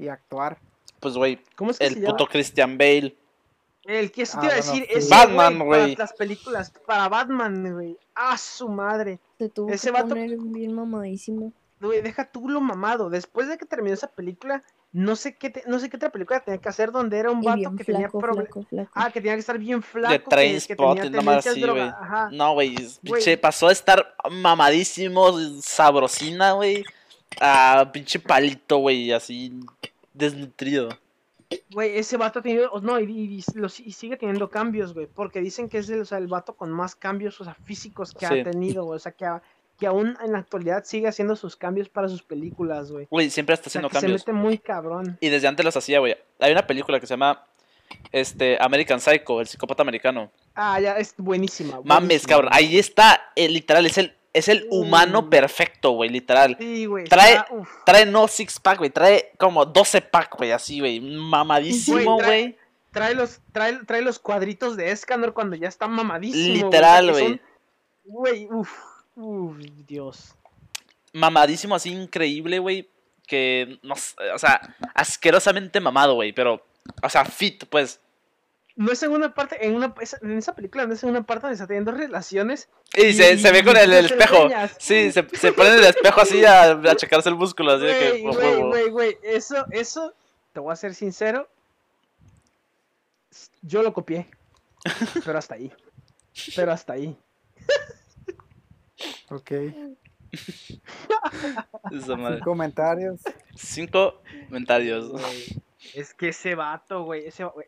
y actuar. Pues, güey, ¿Cómo es que el se puto llama? Christian Bale. El que eso Ah, te iba a decir, sí. ese Batman, güey, las películas, para Batman, güey. ¡Ah, su madre! Se tuvo Ese que vato- poner bien mamadísimo. Güey, deja tú lo mamado. Después de que terminó esa película, no sé qué, te- no sé qué otra película tenía que hacer donde era un Y vato que tenía problemas. Ah, que tenía que estar bien flaco. De que- que, tenía Trainspotting, nada más tendencias así, güey. No, güey, pasó a estar mamadísimo, sabrosina, güey, a pinche palito, güey, así desnutrido. Güey, ese vato ha tenido, no, y, y- y lo- y sigue teniendo cambios, güey, porque dicen que es el, o sea, el vato con más cambios, o sea, físicos que Sí. ha tenido, o sea, que, ha- que aún en la actualidad sigue haciendo sus cambios para sus películas, güey. Güey, siempre está O sea, haciendo que se cambios. mete muy cabrón. Y desde antes los hacía, güey. Hay una película que se llama este American Psycho, el psicópata americano. Ah, ya, es buenísima. Mames, buenísima, cabrón. güey. Ahí está, eh, literal, es el, es el humano Mm. perfecto, güey, literal. Sí, güey. Trae-. Trae no six pack, güey. Trae como 12 pack, güey, así, güey. Mamadísimo, Güey, trae- los, trae, trae los cuadritos de Escanor cuando ya está mamadísimo. Literal, güey. Güey, uff, uff, Dios. Mamadísimo, así increíble, güey. Que, no o sea, asquerosamente mamado, güey. Pero, o sea, fit, pues. No es en una parte, en una esa- en esa película no es en una parte donde está teniendo relaciones. Y se, se ve con el, espejo. Sí, se, se pone en el espejo así a, a checarse el músculo. Así de que. Güey, oh, güey, oh, oh. güey, eso, eso, te voy a ser sincero. Yo lo copié. Pero hasta ahí. Pero hasta ahí. Ok. Sin comentarios. Cinco comentarios. Es que ese vato, güey, ese güey.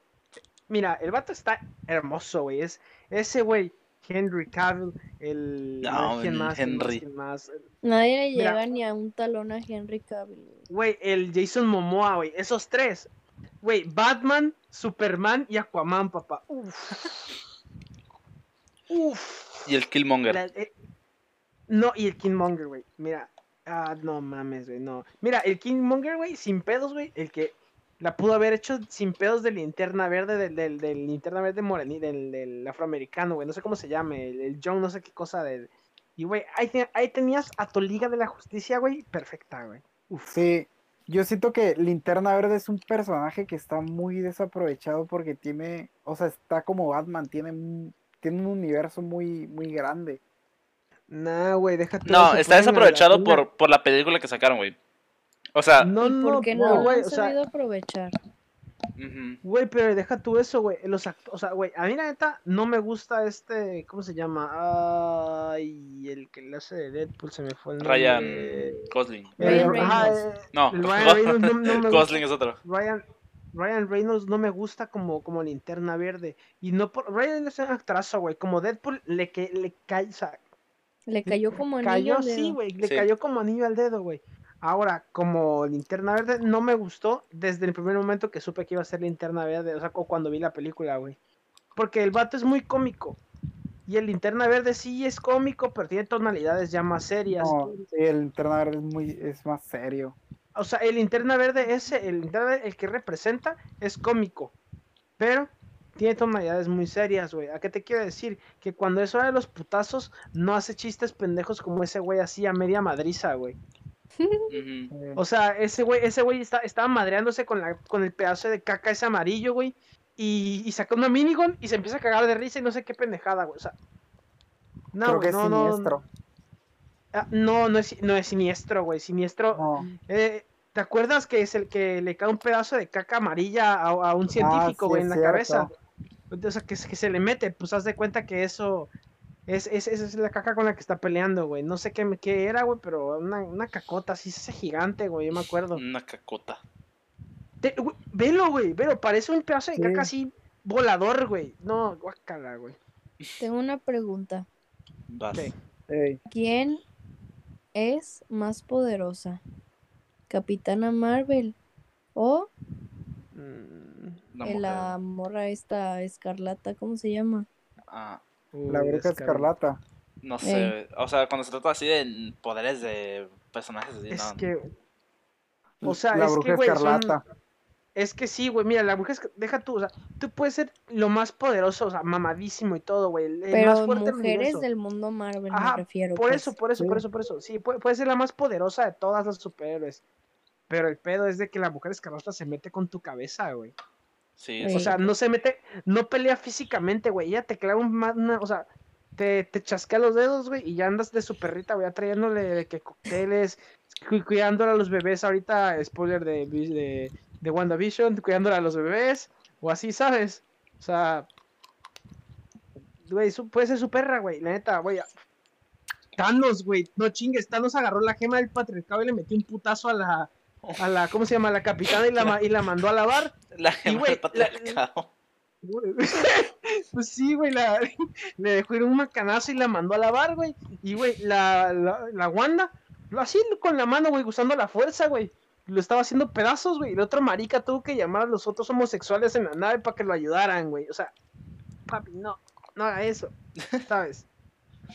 Mira, el vato está hermoso, güey. Es ese güey, Henry Cavill, el No, ¿quién el más? ¿Quién más? Henry. ¿Quién más? Nadie le Mira. llega ni a un talón a Henry Cavill. güey. Güey, el Jason Momoa, güey. Esos tres. Güey, Batman, Superman y Aquaman, papá. Uf. Uf. Y el Killmonger. La- eh, no, y el Kingmonger, güey. Mira. Ah, no mames, güey, no. Mira, el Kingmonger, güey, sin pedos, güey. El que la pudo haber hecho sin pedos de linterna verde, del, del, del linterna verde morení, del, del afroamericano, güey. No sé cómo se llame. El, el John, no sé qué cosa de. Y, güey, ahí, te- ahí tenías a tu Liga de la Justicia, güey. Perfecta, güey. Uf. Sí, yo siento que Linterna Verde es un personaje que está muy desaprovechado porque tiene, o sea, está como Batman, tiene, un- tiene un universo muy, muy grande. Nah, güey, déjate. No, está desaprovechado por, por la película que sacaron, güey. O sea, No, ¿Y no, por qué no, no lo güey, han o sea, sabido aprovechar? güey, pero deja tú eso, güey. Los o sea, güey, a mí la neta no me gusta este, ¿cómo se llama? Ay, el que le hace de Deadpool se me fue el nombre. Ryan Gosling. Reynolds. eh, No, el Ryan Reynolds no, no me Gosling gusta. es otro. Ryan, Ryan Reynolds no me gusta como, como linterna verde. Y no por. Ryan es un actorazo, güey. Como Deadpool le, que, le cae, o sea, Le cayó como anillo cayó, al sí, dedo. güey, le Sí. cayó como anillo al dedo, güey. Ahora, como linterna verde, no me gustó desde el primer momento que supe que iba a ser linterna verde, o sea, cu- cuando vi la película, güey. Porque el vato es muy cómico. Y el linterna verde sí es cómico, pero tiene tonalidades ya más serias. No, sí, el Linterna Verde es muy, es más serio. O sea, el linterna verde ese, el linterna verde, el que representa, es cómico. Pero tiene tonalidades muy serias, güey. ¿A qué te quiero decir? Que cuando es hora de los putazos, no hace chistes pendejos como ese güey así a media madriza, güey. O sea, ese güey, ese güey está, estaba madreándose con, la, con el pedazo de caca ese amarillo, güey. Y, y saca una minigun y se empieza a cagar de risa y no sé qué pendejada, güey. O sea. No, creo que no, es no, siniestro. ah, no, no es, no es siniestro, güey. Siniestro. No. eh, ¿Te acuerdas que es el que le cae un pedazo de caca amarilla a, a un científico, sí, güey, en la cierto. cabeza? O sea, que, se- que se le mete, pues haz de cuenta que eso. Es, es, esa es la caca con la que está peleando, güey. No sé qué, qué era, güey, pero una, una cacota así, ese gigante, güey, yo me acuerdo. Una cacota. Te- güey, velo, güey, velo, parece un pedazo de Sí. caca así volador, güey. No, guácala, güey. Tengo una pregunta. Ey, ¿Quién es más poderosa? ¿Capitana Marvel o Mm, la morra esta escarlata? ¿Cómo se llama? Ah, la bruja escarlata. no sé. O sea, cuando se trata así de poderes de personajes así, Es no. que. O sea, la es bruja que, güey, son- escarlata. Es que sí, güey, mira, la bruja es deja tú, o sea, tú puedes ser lo más poderoso, o sea, mamadísimo y todo, güey, el, el más Pero fuerte mujeres del mundo Marvel Ajá, me refiero. Por pues. eso, por eso, Sí. por eso, por eso. Sí, puede, puede ser la más poderosa de todas las superhéroes. Pero el pedo es de que la mujer escarlata se mete con tu cabeza, güey. Sí. O sea, no se mete, no pelea físicamente, güey. Ella te clava un una, o sea, te, te chasquea los dedos, güey, y ya andas de su perrita, güey, trayéndole de que cócteles, cu- cuidándola a los bebés ahorita, spoiler de, de, de WandaVision, cuidándola a los bebés, o así, ¿sabes? O sea, güey, puede ser su perra, güey, la neta, güey. Thanos, güey, no chingues, Thanos agarró la gema del patriarcado y le metió un putazo a la, a la, ¿cómo se llama? A la capitana y la, y la mandó a lavar. La gema del patriarcado. Güey, Pues sí, güey, la, le dejó ir un macanazo y la mandó a lavar, güey. Y, güey, la, la, la Wanda, así con la mano, güey, usando la fuerza, güey. Lo estaba haciendo pedazos, güey. El otro marica tuvo que llamar a los otros homosexuales en la nave para que lo ayudaran, güey. O sea, papi, no, no haga eso, ¿sabes?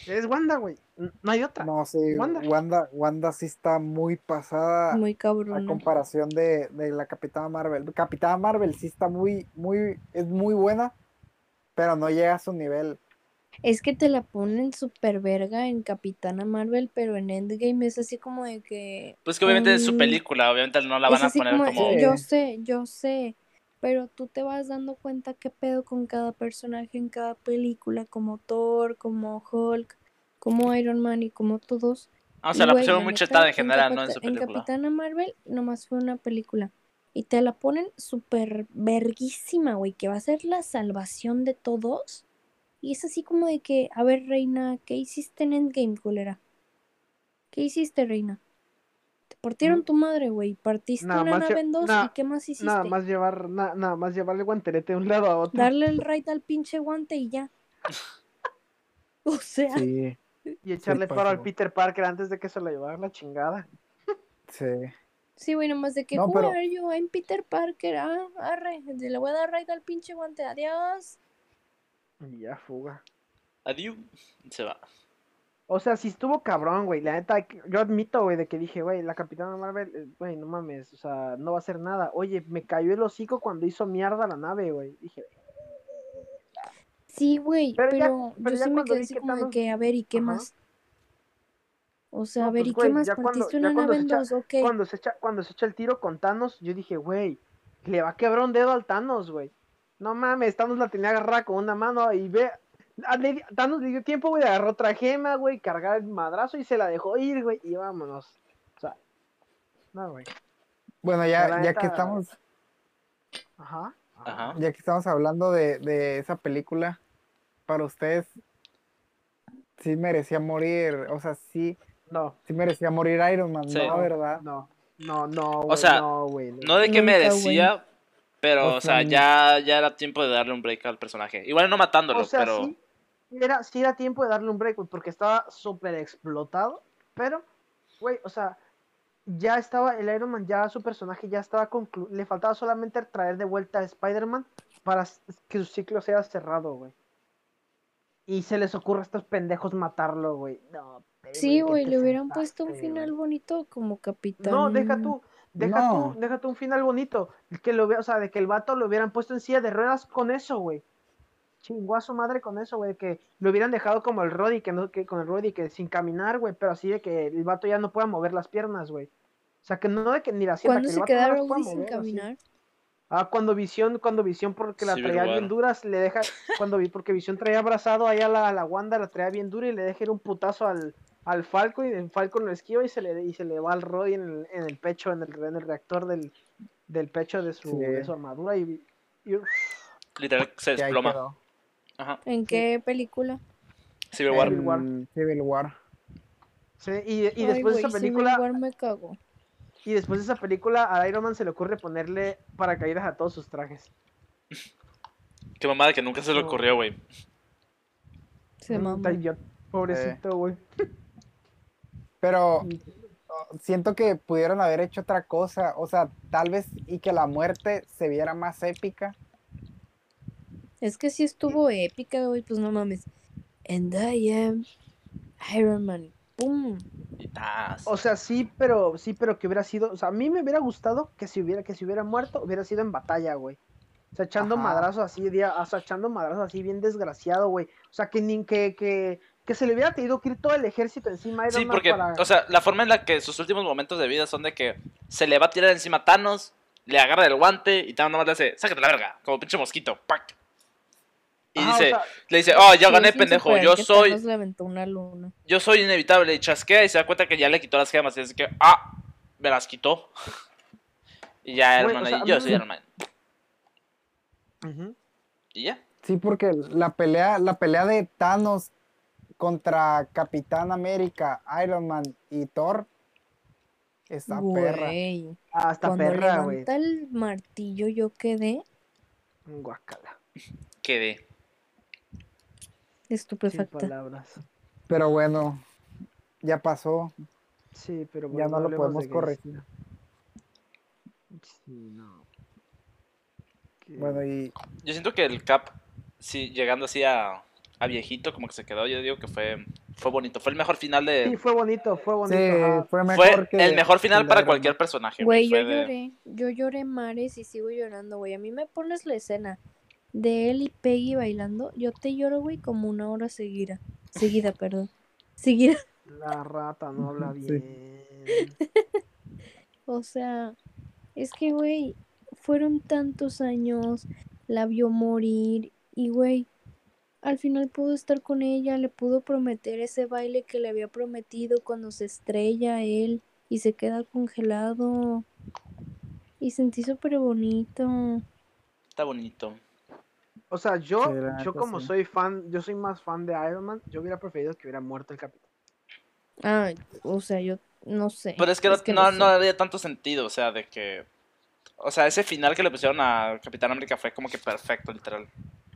Es Wanda, güey. No hay otra. No, sí, Wanda. Wanda. Wanda, sí está muy pasada Muy a cabrón. comparación de, de la Capitana Marvel. Capitana Marvel sí está muy, muy, es muy buena, pero no llega a su nivel. Es que te la ponen súper verga en Capitana Marvel, pero en Endgame es así como de que... Pues que obviamente es su película, obviamente no la van a poner como, como... Sí. yo sé, yo sé, pero tú te vas dando cuenta qué pedo con cada personaje en cada película, como Thor, como Hulk, como Iron Man y como todos. Ah, o sea, Y, la güey, pusieron la muy chetada en general, ¿no? En su película. Capitana Marvel nomás fue una película. Y te la ponen súper verguísima, güey, que va a ser la salvación de todos. Y es así como de que, a ver, Reina, ¿qué hiciste en Endgame, culera? ¿Qué hiciste, Reina? Te partieron Mm. tu madre, güey. Partiste Nada una nave en dos y ¿qué más hiciste? Nada más llevar, na- nada más llevarle guantelete de un lado a otro. Darle el raid al pinche guante y ya. O sea, Sí, Y echarle paro al. Peter Parker antes de que se lo llevara la chingada. sí. sí, güey, nomás de que No, pero- are you? I'm Peter Parker. Ah, arre. Le voy a dar raid al pinche guante. Adiós. Y ya, fuga. Adiós. Se va. O sea, sí estuvo cabrón, güey. La neta, yo admito, güey, de que dije, güey, la Capitana Marvel, eh, güey, no mames, o sea, no va a hacer nada. Oye, me cayó el hocico cuando hizo mierda la nave, güey. Dije, Sí, güey, Pero pero, ya- yo pero sí me cuando quedé así que como de que, a ver, ¿y qué Ajá. más? O sea, No, a ver, pues, ¿y güey, qué más? ya cuando- ¿Partiste ya una cuando nave se en dos? Ok. cuando se echa, cuando se echa el tiro con Thanos, yo dije, güey, le va a quebrar un dedo al Thanos, güey. No mames, Thanos la tenía agarrada con una mano y ve. le Thanos le dio tiempo, güey, agarró otra gema, güey, cargar el madrazo y se la dejó ir, güey, y vámonos. O sea, no, güey. Bueno, ya, ya que estamos, Ajá. Ajá. ya que estamos hablando de, de esa película, para ustedes, sí merecía morir, o sea, sí, No, sí merecía morir Iron Man, Sí. ¿no? ¿Verdad? no, no, no, güey, sea, no, güey. No de que merecía, pero, O o sea, sea, ya, ya era tiempo de darle un break al personaje. Igual no matándolo, O sea, pero... sí, era, sí era tiempo de darle un break, porque estaba súper explotado, pero, güey, o sea, ya estaba, el Iron Man, ya su personaje ya estaba concluido, le faltaba solamente traer de vuelta a Spider-Man para que su ciclo sea cerrado, güey. Y se les ocurre a estos pendejos matarlo, güey. No, Sí, ¿qué güey, le hubieran puesto un final güey? bonito como capitán. No, deja tú, deja No. tú, deja tú un final bonito. Que lo vea, o sea, de que el vato lo hubieran puesto en silla de ruedas con eso, güey. Chingó a su madre con eso, güey. Que lo hubieran dejado como el Roddy, que no, que con el Roddy, que sin caminar, güey. Pero así de que el vato ya no pueda mover las piernas, güey. O sea, que no de que ni la sienta, ¿Cuándo que el se vato no queda Rhodey sin mover, así. Ah, cuando Visión, cuando Visión, porque la Civil traía bien duras, le deja, cuando vi, porque Visión traía abrazado ahí a la, a la Wanda, la traía bien dura y le deja ir un putazo al, al Falco y el Falco lo esquiva y se le, y se le va al Roddy en el, en el pecho, en el, en el reactor del, del pecho de su, Sí. de su armadura y, y- Literal se Que ahí desploma. Ajá. ¿En qué película? Civil War. Civil War. Civil sí, y, y Ay, después de güey, esa Civil película, War me cago. Y después de esa película a Iron Man se le ocurre ponerle paracaídas a todos sus trajes. Qué mamada que nunca se le ocurrió, güey. Se Mm, mamó. Pobrecito, güey. Pero oh, siento que pudieron haber hecho otra cosa, o sea, tal vez y que la muerte se viera más épica. Es que sí estuvo épica, güey, pues no mames. And I am Iron Man. ¡Pum! O sea, sí, pero sí, pero que hubiera sido, o sea, a mí me hubiera gustado que si hubiera que si hubiera muerto, hubiera sido en batalla, güey. O sea, echando Ajá. madrazos así, día- o sea, echando madrazos así bien desgraciado, güey. O sea, que ni que, que que se le hubiera tenido que ir todo el ejército encima a Iron Sí, Man porque, para- o sea, la forma en la que sus últimos momentos de vida son de que se le va a tirar encima a Thanos, le agarra el guante y Thanos nomás le hace, sácate la verga, como pinche mosquito, ¡pac! Y o dice, sea, le dice, oh, ya gané, pendejo, yo soy, una luna. yo soy inevitable, y chasquea y se da cuenta que ya le quitó las gemas, y dice que, ah, me las quitó. Y ya, Güey, Iron Man, o sea, ahí, yo soy Man. ujú. Y ya. Sí, porque la pelea, la pelea de Thanos contra Capitán América, Iron Man y Thor está perra. Güey. Hasta Cuando perra, güey. levanta el martillo yo quedé Guacala. Quedé. Sin estupefacta. palabras. Pero bueno, ya pasó, Sí, pero ya bueno, no lo podemos de corregir. Sí, no. Bueno, y Yo siento que el Cap, sí, llegando así a, a viejito, como que se quedó, yo digo que fue, fue bonito. Fue el mejor final de... Sí, fue bonito, fue bonito. sí, fue mejor Fue que el mejor final el para cualquier personaje. Güey, yo de- lloré. Yo lloré mares y sigo llorando, güey. A mí me pones la escena de él y Peggy bailando. Yo te lloro, güey, como una hora seguida. Seguida, perdón. Seguida. La rata no habla Sí. bien. O sea, es que, güey, fueron tantos años, la vio morir y, güey, al final pudo estar con ella, le pudo prometer ese baile que le había prometido cuando se estrella él y se queda congelado. Y sentí súper bonito. Está bonito. O sea, yo, yo como sí. soy fan, yo soy más fan de Iron Man, yo hubiera preferido que hubiera muerto el capitán. Ah, o sea, yo no sé. Pero es que, no, que no, no había tanto sentido, o sea, de que... O sea, ese final que le pusieron a Capitán América fue como que perfecto, literal.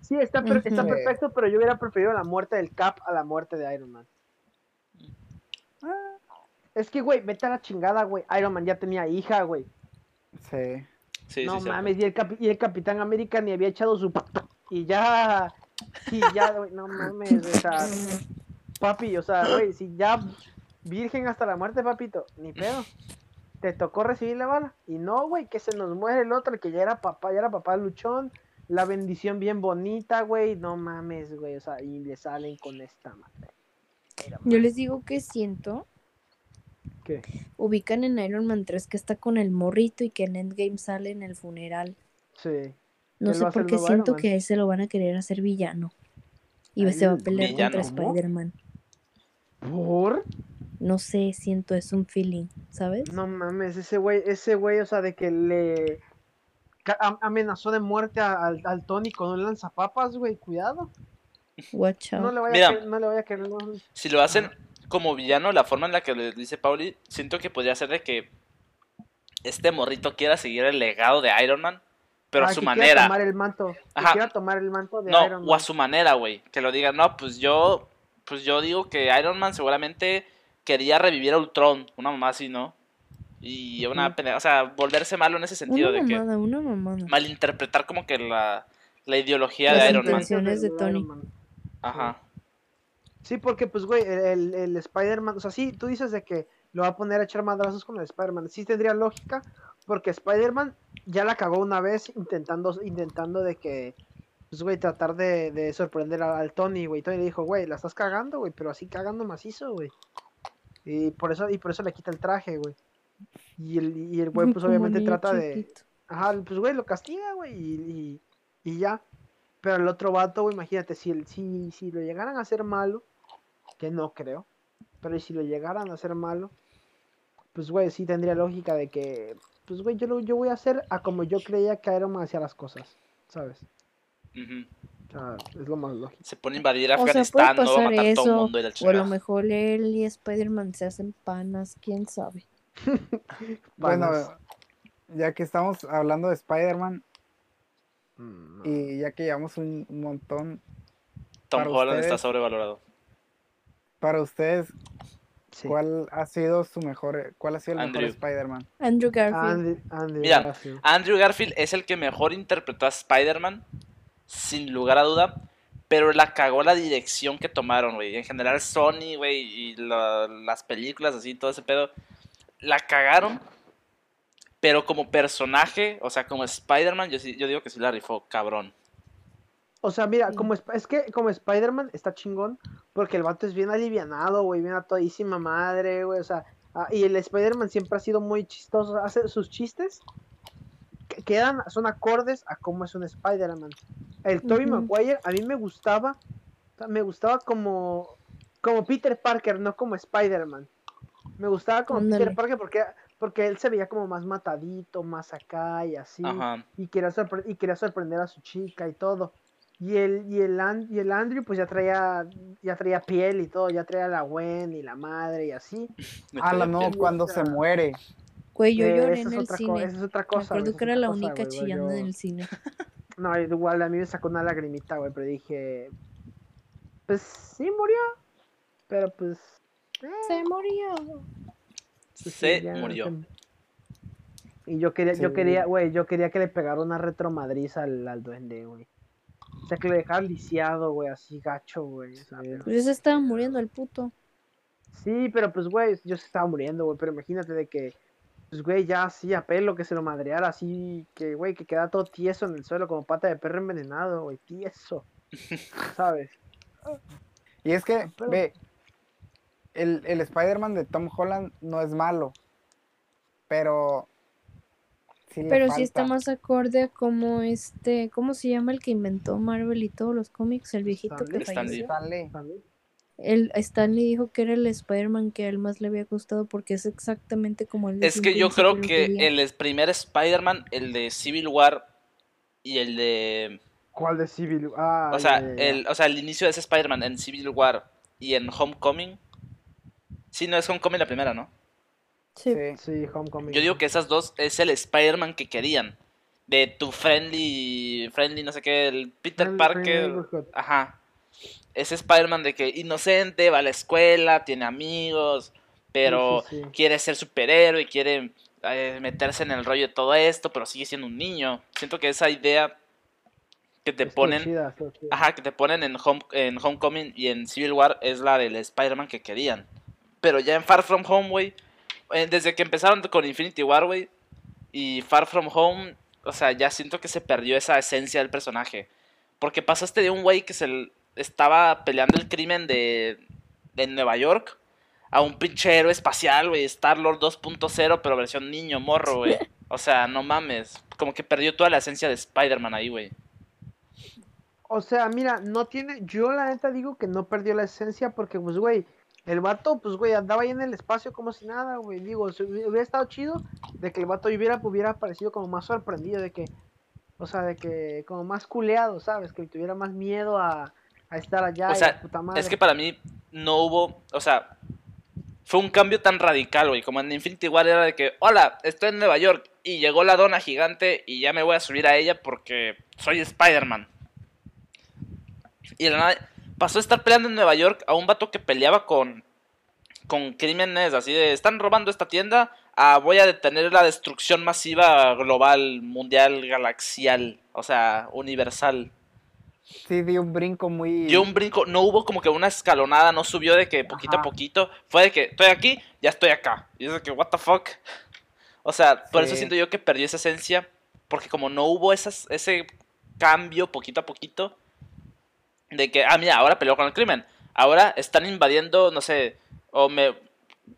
Sí, está, per- está perfecto, pero yo hubiera preferido la muerte del Cap a la muerte de Iron Man. Ah, Es que, güey, vete a la chingada, güey. Iron Man ya tenía hija, güey. Sí. Sí, no sí, mames, y el, y el Capitán América ni había echado su... Y ya... Y ya, güey, no mames, o sea... Papi, o sea, güey, si ya virgen hasta la muerte, papito, ni pedo. Te tocó recibir la bala. Y no, güey, que se nos muere el otro, el que ya era papá, ya era papá luchón. La bendición bien bonita, güey. No mames, güey, o sea, y le salen con esta madre. Yo les digo que siento. ¿Qué? Ubican en Iron Man 3 que está con el morrito y que en Endgame sale en el funeral. Sí. No ¿Quién sé por qué siento que a él se lo van a querer hacer villano. Y ¿A se va a pelear ¿Villano? contra. Spider-Man. ¿Por? No sé, siento, es un feeling, ¿sabes? No mames, ese güey, ese güey, o sea, de que le amenazó de muerte a- al, al Tony con un lanzapapas, güey, cuidado. Watch out. No le vaya Mira. a querer, no le vaya a querer. no. Si lo hacen como villano, la forma en la que le dice Pauli, siento que podría ser de que este morrito quiera seguir el legado de Iron Man, pero Ah, a su que quiera manera. tomar el manto, que Ajá. quiera tomar el manto de No, Iron o a Man. su manera, güey. Que lo diga, no, pues yo, pues yo digo que Iron Man seguramente quería revivir a Ultron, una mamá así, ¿no? Y una Ujú. pendeja, o sea, volverse malo en ese sentido Una de que una mamada. malinterpretar como que la, la ideología Las de Iron Man. intenciones de Tony. Ajá. Sí, porque pues, güey, el, el, el Spider-Man, o sea, sí, tú dices de que lo va a poner a echar madrazos con el Spider-Man. Sí tendría lógica, porque Spider-Man ya la cagó una vez intentando, intentando de que, pues, güey, tratar de, de sorprender al, al Tony, güey. Tony le dijo, güey, la estás cagando, güey, pero así cagando macizo, güey. Y por eso, y por eso le quita el traje, güey. Y el, y el güey, pues obviamente trata de. Ajá, pues güey, lo castiga, güey, y, y, y ya. Pero el otro vato, güey, imagínate, si, el, si, si lo llegaran a hacer malo, que no creo, pero si lo llegaran a hacer malo, pues güey, sí tendría lógica de que, pues güey, yo, lo, yo voy a hacer a como yo creía que Iron Man hacía las cosas, ¿sabes? O sea, es lo más lógico. Se pone a invadir O sea, Afganistán, no va a pasar matar a todo el eso, mundo y la o a lo mejor él y Spider-Man se hacen panas, quién sabe. Bueno, ya que estamos hablando de Spider-Man Mm, no. y ya que llevamos un, un montón, Tom Holland está sobrevalorado. para ustedes, Sí. ¿cuál ha sido su mejor, cuál ha sido el Andrew. mejor Spider-Man? Andrew Garfield. Andy, Andy Mira, Garfield. Andrew Garfield es el que mejor interpretó a Spider-Man, sin lugar a duda, pero la cagó la dirección que tomaron, güey. En general, Sony, güey, y la- las películas, así, todo ese pedo, la cagaron, pero como personaje, o sea, como Spider-Man, yo, sí- yo digo que sí la rifó, cabrón. O sea, mira, Sí. como es que como Spider-Man está chingón porque el vato es bien alivianado, güey, bien a todísima madre, güey, o sea, ah, y el Spider-Man siempre ha sido muy chistoso, hace sus chistes que quedan, son acordes a cómo es un Spider-Man. El Tobey Ujú. Maguire a mí me gustaba, me gustaba como como Peter Parker, no como Spider-Man. Me gustaba como. Peter Parker porque porque él se veía como más matadito, más acá y así Ajá. y quería, y quería sorprender a su chica y todo. Y el, y el, An- y el Andrew pues ya traía, ya traía piel y todo, ya traía la Gwen y la madre y así. Me traía no, piel. cuando se muere. Güey, yo Eh, lloré en el cine. esa es otra Me cosa. acuerdo güey, que era la cosa, única güey, chillando yo- en el cine. No, igual a mí me sacó una lagrimita, güey, pero dije, pues sí murió, pero pues... eh, Se murió. pues, Se ya, murió. se- Y yo quería, yo quería, güey, yo quería que le pegara una retromadriz al, al duende, güey. O sea, que lo dejara lisiado, güey, así gacho, güey. Pues ya se estaba muriendo el puto. Sí, pero pues, güey, yo se estaba muriendo, güey, pero imagínate de que, pues, güey, ya así a pelo, que se lo madreara así, que, güey, que queda todo tieso en el suelo como pata de perro envenenado, güey, tieso, ¿sabes? Y es que, Pero- ve, el, el Spider-Man de Tom Holland no es malo, pero sí Pero sí está falta. más acorde a como este, ¿cómo se llama el que inventó Marvel y todos los cómics? El viejito que Stanley. Falleció. Stanley. El Stanley dijo que era el Spider-Man que a él más le había gustado porque es exactamente como el Es que yo creo que el primer Spider-Man, el de Civil War y el de... ¿Cuál de Civil? Ah, O sea, el, o sea, el inicio de ese Spider-Man en Civil War y en Homecoming. Sí, no es Homecoming la primera, ¿no? Sí. Sí. Sí, Homecoming. Yo digo que esas dos es el Spider-Man que querían. De tu friendly, friendly, no sé qué, el Peter Friendly- Parker. Friendly. Ajá. Ese Spider-Man de que inocente, va a la escuela, tiene amigos, pero Sí, sí, sí. quiere ser superhéroe y quiere eh, meterse en el rollo de todo esto, pero sigue siendo un niño. Siento que esa idea que te ponen, chida, estuvo chida. ajá, que te ponen en, Home, en Homecoming y en Civil War es la del Spider-Man que querían. Pero ya en Far From Home, güey, desde que empezaron con Infinity War, güey, y Far From Home, o sea, ya siento que se perdió esa esencia del personaje. Porque pasaste de un güey que se estaba peleando el crimen de, de Nueva York a un pinche héroe espacial, güey, Star-Lord 2.0, pero versión niño, morro, güey. O sea, no mames. Como que perdió toda la esencia de Spider-Man ahí, güey. O sea, mira, no tiene. Yo la neta digo que no perdió la esencia porque, pues, güey, el vato, pues, güey, andaba ahí en el espacio como si nada, güey. Digo, si hubiera estado chido de que el vato hubiera, hubiera parecido como más sorprendido, de que, o sea, de que, como más culeado, ¿sabes? Que tuviera más miedo a, a estar allá. O y sea, puta madre. Es que para mí no hubo, o sea, fue un cambio tan radical, güey. Como en Infinity War era de que, hola, estoy en Nueva York y llegó la dona gigante y ya me voy a subir a ella porque soy Spider-Man. Y de la nada pasó a estar peleando en Nueva York a un vato que peleaba con, con crímenes así de, están robando esta tienda, a voy a detener la destrucción masiva global, mundial, galaxial, o sea, universal. Sí, dio un brinco muy. Dio un brinco, no hubo como que una escalonada, no subió de que poquito a poquito, fue de que estoy aquí, ya estoy acá. Y es de que, what the fuck. O sea, por eso siento yo que perdió esa esencia, porque como no hubo esas, ese cambio poquito a poquito, de que, ah, mira, ahora peleó con el crimen, ahora están invadiendo, no sé, o me...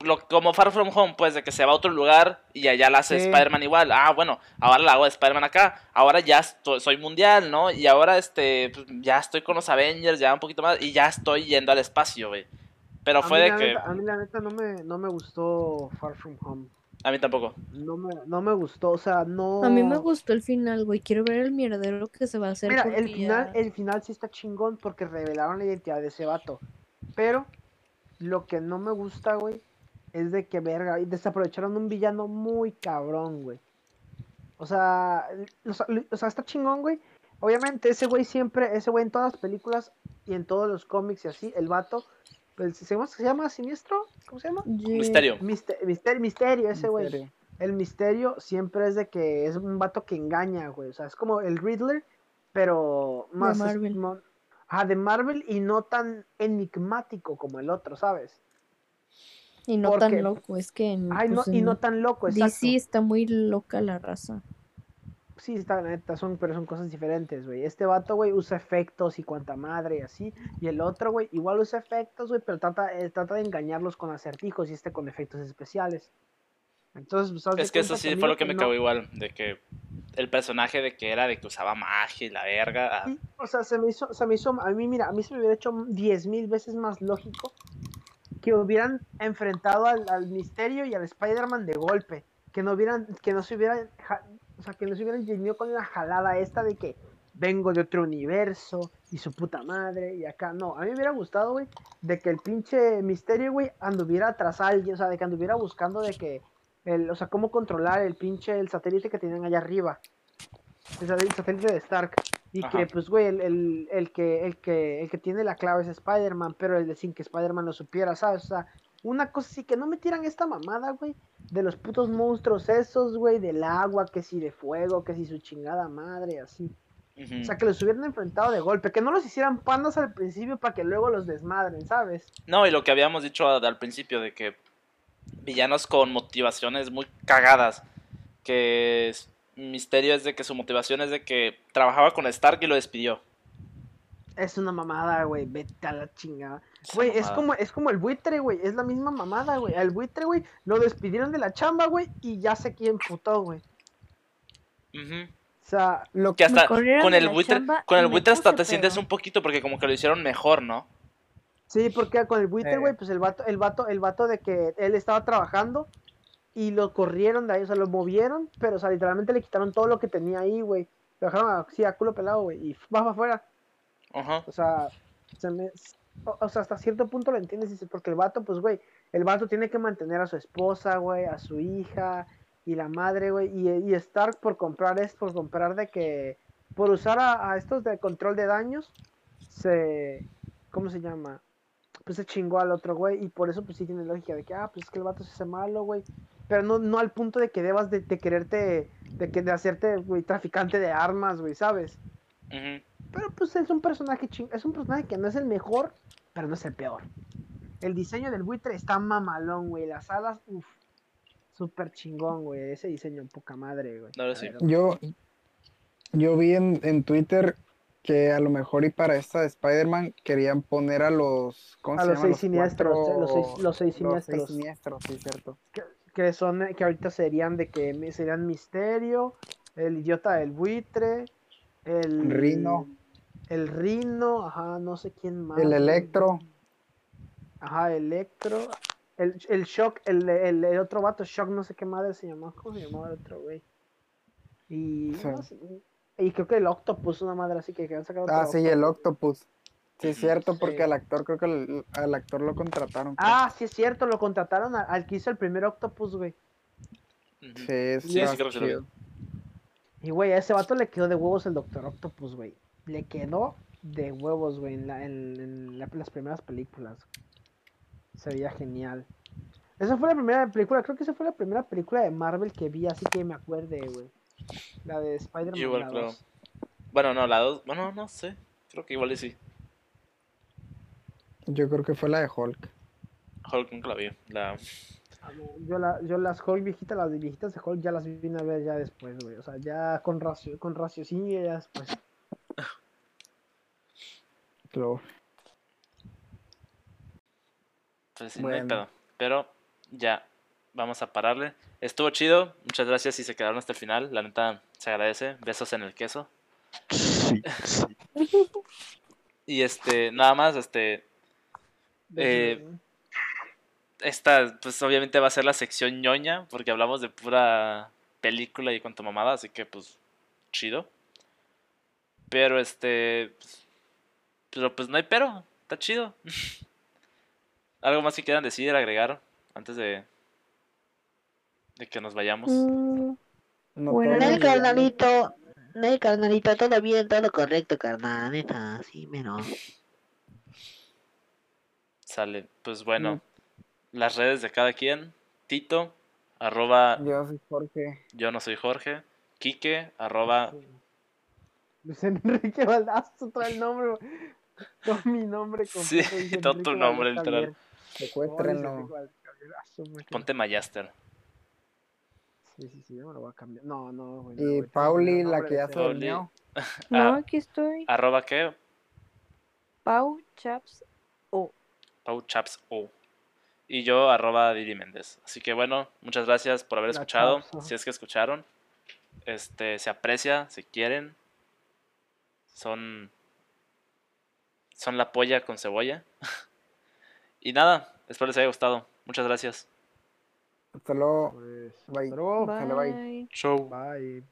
Lo, como Far From Home, pues, de que se va a otro lugar y allá la hace Sí. Spider-Man igual. Ah, bueno, ahora la hago de Spider-Man acá. Ahora ya estoy- soy mundial, ¿no? Y ahora, este, pues, ya estoy con los Avengers, ya un poquito más, y ya estoy yendo al espacio, güey. Pero A fue de que... neta- a mí la neta no me, no me gustó Far From Home. A mí tampoco. No me, no me gustó, o sea, no... A mí me gustó el final, güey. Quiero ver el mierdero que se va a hacer. Mira, el final, el final sí está chingón porque revelaron la identidad de ese vato. Pero lo que no me gusta, güey, es de que verga, y desaprovecharon un villano muy cabrón, güey. O sea, o sea, o sea, está chingón, güey. Obviamente, ese güey siempre, ese güey en todas las películas y en todos los cómics y así, el vato, ¿se llama, Siniestro? ¿Cómo se llama? Misterio. Mister- misterio, misterio, ese güey. El misterio siempre es de que es un vato que engaña, güey. O sea, es como el Riddler, pero más. es Marvel. Ajá, de Marvel y no tan enigmático como el otro, ¿sabes? Y no porque- tan loco, es que en, Ay, no, pues, y en no tan loco, exacto. DC está muy loca la raza. Sí, está, la neta, son, pero son cosas diferentes, güey. Este vato, güey, usa efectos y cuanta madre y así. Y el otro, güey, igual usa efectos, güey, pero trata, eh, trata de engañarlos con acertijos y este con efectos especiales. Entonces, pues, Es que eso sí fue lo que me no- cagó igual, de que el personaje de que era de que usaba magia y la verga. ah, Sí, o sea, se me hizo, se me hizo, a mí, mira, a mí se me hubiera hecho diez mil veces más lógico que hubieran enfrentado al, al Misterio y al Spider-Man de golpe, que no hubieran, que no se hubieran, ja- o sea, que no se hubieran tenido con la jalada esta de que vengo de otro universo y su puta madre y acá, no, a mí me hubiera gustado, güey, de que el pinche Misterio, güey, anduviera tras alguien, o sea, de que anduviera buscando de que, el, o sea, cómo controlar el pinche, el satélite que tenían allá arriba, el sat- el satélite de Stark. Y Ajá. que, pues, güey, el, el, el que, el, que, el que tiene la clave es Spider-Man, pero el de sin que Spider-Man lo supiera, ¿sabes? O sea, una cosa así, que no me tiran esta mamada, güey, de los putos monstruos esos, güey, del agua, que si de fuego, que si su chingada madre, así. O sea, que los hubieran enfrentado de golpe, que no los hicieran pandas al principio para que luego los desmadren, ¿sabes? No, y lo que habíamos dicho al principio de que villanos con motivaciones muy cagadas. Que es- misterio es de que su motivación es de que trabajaba con Stark y lo despidió. Es una mamada, güey, vete a la chingada. Güey, es como, es como el buitre, güey, es la misma mamada, güey. Al buitre, güey, lo despidieron de la chamba, güey, y ya sé quién putó, güey. Ujú. O sea, Lo Que hasta con el buitre, con el buitre hasta te sientes un poquito porque como que lo hicieron mejor, ¿no? Sí, porque con el buitre, Eh. güey, pues el vato, el vato, el vato de que él estaba trabajando y lo corrieron de ahí, o sea, lo movieron, pero, o sea, literalmente le quitaron todo lo que tenía ahí, güey. Lo dejaron así a culo pelado, güey, y va para afuera. Ajá. O sea, se me, o, sea, hasta cierto punto lo entiendes, dices, porque el vato, pues, güey, el vato tiene que mantener a su esposa, güey, a su hija y la madre, güey, y, y Stark por comprar es por comprar de que, por usar a, a estos de control de daños, se, ¿cómo se llama? Pues se chingó al otro, güey, y por eso, pues sí tiene lógica de que, ah, pues es que el vato se hace malo, güey, pero no, no al punto de que debas de, de quererte, de, que, de hacerte, güey, traficante de armas, güey, ¿sabes? Ujú. Pero pues es un personaje ching... es un personaje que no es el mejor, pero no es el peor. El diseño del buitre está mamalón, güey. Las alas, uff. Súper chingón, güey. Ese diseño, poca madre, güey. No, sí. Yo, yo vi en, en Twitter que a lo mejor y para esta de Spider-Man querían poner a los, ¿cómo A se los llama? seis siniestros, cuatro- eh, los seis- los seis siniestros. siniestros, sí, cierto. Que son, eh, que ahorita serían de que serían Misterio, el idiota del buitre, el... Rino. El Rino, ajá, no sé quién más. El. Electro, Ajá, Electro. El, el Shock, el, el, el otro vato, Shock, no sé qué madre se llamaba. ¿Cómo se llamaba el otro, güey? Y, Sí. no sé, y creo que el Octopus, una madre así que, que han sacado. ah, sí, el Octopus. Sí, es cierto, Sí. porque al actor, creo que al, al actor lo contrataron. creo. Ah, sí es cierto, lo contrataron al que hizo el primer Octopus, güey. Sí, es Sí, sí, está creo que sí lo. Y, güey, a ese vato le quedó de huevos el Doctor Octopus, güey. Le quedó de huevos, güey, en, la, en, en la- las primeras películas. Se veía genial. Esa fue la primera película, creo que esa fue la primera película de Marvel que vi, así que me acuerde, güey. La de Spider-Man. Igual la creo. dos. Bueno, no, la dos, bueno, no sé. Creo que igual y sí. Yo creo que fue la de Hulk. Hulk nunca la vi. La... Ah, Yo, la, yo las Hulk viejitas, las viejitas de Hulk ya las vine a ver ya después, güey. O sea, ya con, racio, con raciocinio ya después. Claro. Pues sí, no hay Bueno. pedo. Pero ya, vamos a pararle. Estuvo chido. Muchas gracias si se quedaron hasta el final. La neta, se agradece. Besos en el queso. Sí, sí. Y este, nada más, este, Eh, esta, pues obviamente va a ser la sección ñoña, porque hablamos de pura película y cuanto mamada, así que pues, chido. Pero este, pero pues no hay pero, está chido. Algo más que quieran decir, agregar, antes de, de que nos vayamos. Mm, No Bueno, villanos. carnalito. Nel, carnalito, todo bien, todo correcto, carnal. Neta, sí, menos. Sale, pues bueno, las redes de cada quien, Tito, arroba, Yo soy Jorge. yo no soy Jorge, Quique, arroba, Luis Enrique Baldazo trae el nombre. Todo mi nombre Sí. Luis todo Enrique tu nombre, literal. Secuéstrenlo. Ponte Mayaster. Sí, sí, sí, yo me lo voy a cambiar. No, no, güey. no, Y güey, Pauli, la que ya se durmió. No, Ah. aquí estoy. Arroba qué? Pau Chaps O. Pau Chaps O. Y yo, arroba Didi Méndez. Así que bueno, muchas gracias por haber La escuchado. Chaps. Si es que escucharon. Este, se aprecia, si quieren. Son. Son la polla con cebolla. y nada, espero les haya gustado. Muchas gracias. Hasta luego. Pues, Bye. hasta luego. Bye. Bye. Show. Bye.